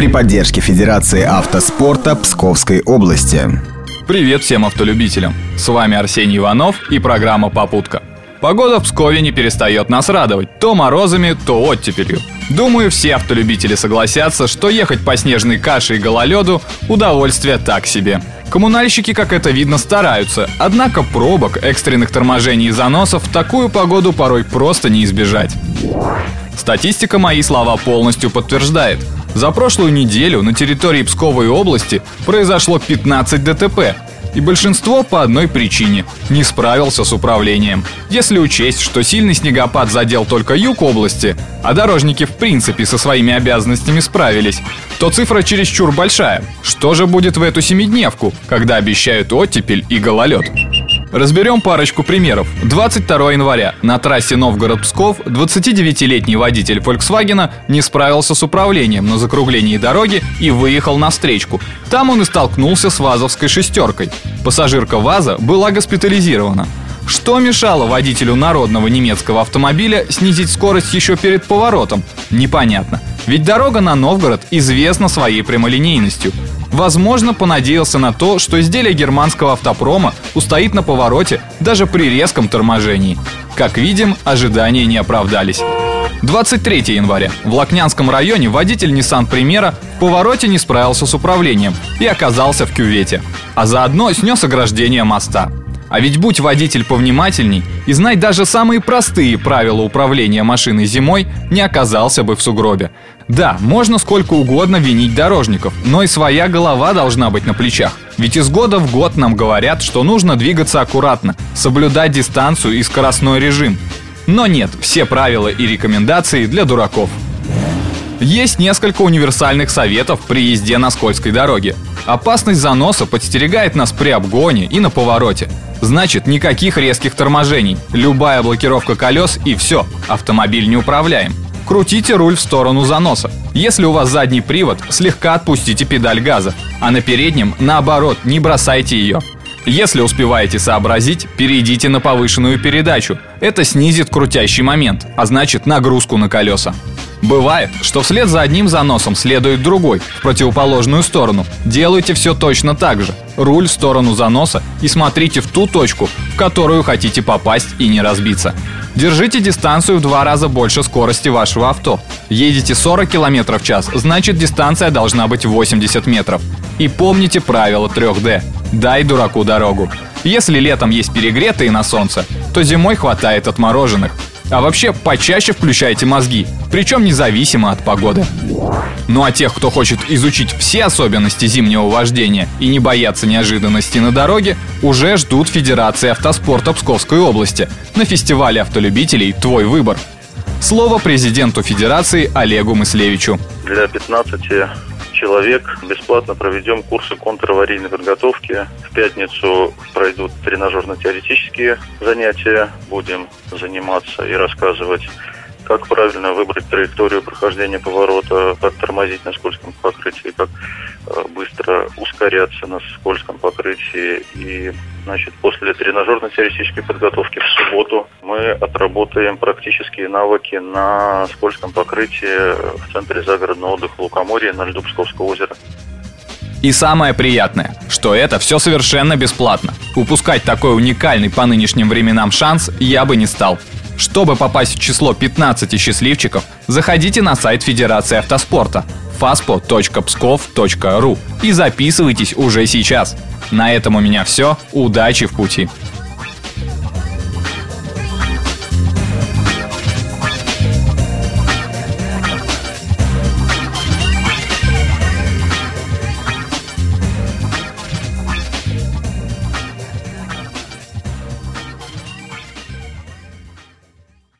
при поддержке Федерации автоспорта Псковской области. Привет всем автолюбителям! С вами Арсений Иванов и программа «Попутка». Погода в Пскове не перестает нас радовать, то морозами, то оттепелью. Думаю, все автолюбители согласятся, что ехать по снежной каше и гололеду – удовольствие так себе. Коммунальщики, как это видно, стараются, однако пробок, экстренных торможений и заносов в такую погоду порой просто не избежать. Статистика мои слова полностью подтверждает. За прошлую неделю на территории Псковой области произошло 15 ДТП, и большинство по одной причине – не справился с управлением. Если учесть, что сильный снегопад задел только юг области, а дорожники в принципе со своими обязанностями справились, то цифра чересчур большая. Что же будет в эту семидневку, когда обещают оттепель и гололед? Разберем парочку примеров. 22 января на трассе Новгород-Псков 29-летний водитель Volkswagen не справился с управлением на закруглении дороги и выехал на встречку. Там он и столкнулся с ВАЗовской шестеркой. Пассажирка ВАЗа была госпитализирована. Что мешало водителю народного немецкого автомобиля снизить скорость еще перед поворотом? Непонятно. Ведь дорога на Новгород известна своей прямолинейностью. Возможно, понадеялся на то, что изделие германского автопрома устоит на повороте даже при резком торможении. Как видим, ожидания не оправдались. 23 января. В Лакнянском районе водитель Nissan Примера в повороте не справился с управлением и оказался в кювете, а заодно снес ограждение моста. А ведь будь водитель повнимательней и знать даже самые простые правила управления машиной зимой, не оказался бы в сугробе. Да, можно сколько угодно винить дорожников, но и своя голова должна быть на плечах. Ведь из года в год нам говорят, что нужно двигаться аккуратно, соблюдать дистанцию и скоростной режим. Но нет, все правила и рекомендации для дураков. Есть несколько универсальных советов при езде на скользкой дороге. Опасность заноса подстерегает нас при обгоне и на повороте. Значит, никаких резких торможений. Любая блокировка колес и все, автомобиль не управляем. Крутите руль в сторону заноса. Если у вас задний привод, слегка отпустите педаль газа, а на переднем, наоборот, не бросайте ее. Если успеваете сообразить, перейдите на повышенную передачу. Это снизит крутящий момент, а значит нагрузку на колеса. Бывает, что вслед за одним заносом следует другой, в противоположную сторону. Делайте все точно так же. Руль в сторону заноса и смотрите в ту точку, в которую хотите попасть и не разбиться. Держите дистанцию в два раза больше скорости вашего авто. Едете 40 км в час, значит дистанция должна быть 80 метров. И помните правило 3D. Дай дураку дорогу. Если летом есть перегретые на солнце, то зимой хватает отмороженных. А вообще, почаще включайте мозги, причем независимо от погоды. Ну а тех, кто хочет изучить все особенности зимнего вождения и не бояться неожиданности на дороге, уже ждут Федерации автоспорта Псковской области на фестивале автолюбителей «Твой выбор». Слово президенту Федерации Олегу Мыслевичу. Для 15 человек. Бесплатно проведем курсы контраварийной подготовки. В пятницу пройдут тренажерно-теоретические занятия. Будем заниматься и рассказывать как правильно выбрать траекторию прохождения поворота, как тормозить на скользком покрытии, как э, быстро ускоряться на скользком покрытии. И значит, после тренажерно-теоретической подготовки в субботу мы отработаем практические навыки на скользком покрытии в центре загородного отдыха Лукоморья на льду Псковского озера. И самое приятное, что это все совершенно бесплатно. Упускать такой уникальный по нынешним временам шанс я бы не стал. Чтобы попасть в число 15 счастливчиков, заходите на сайт Федерации автоспорта faspo.pskov.ru и записывайтесь уже сейчас. На этом у меня все. Удачи в пути!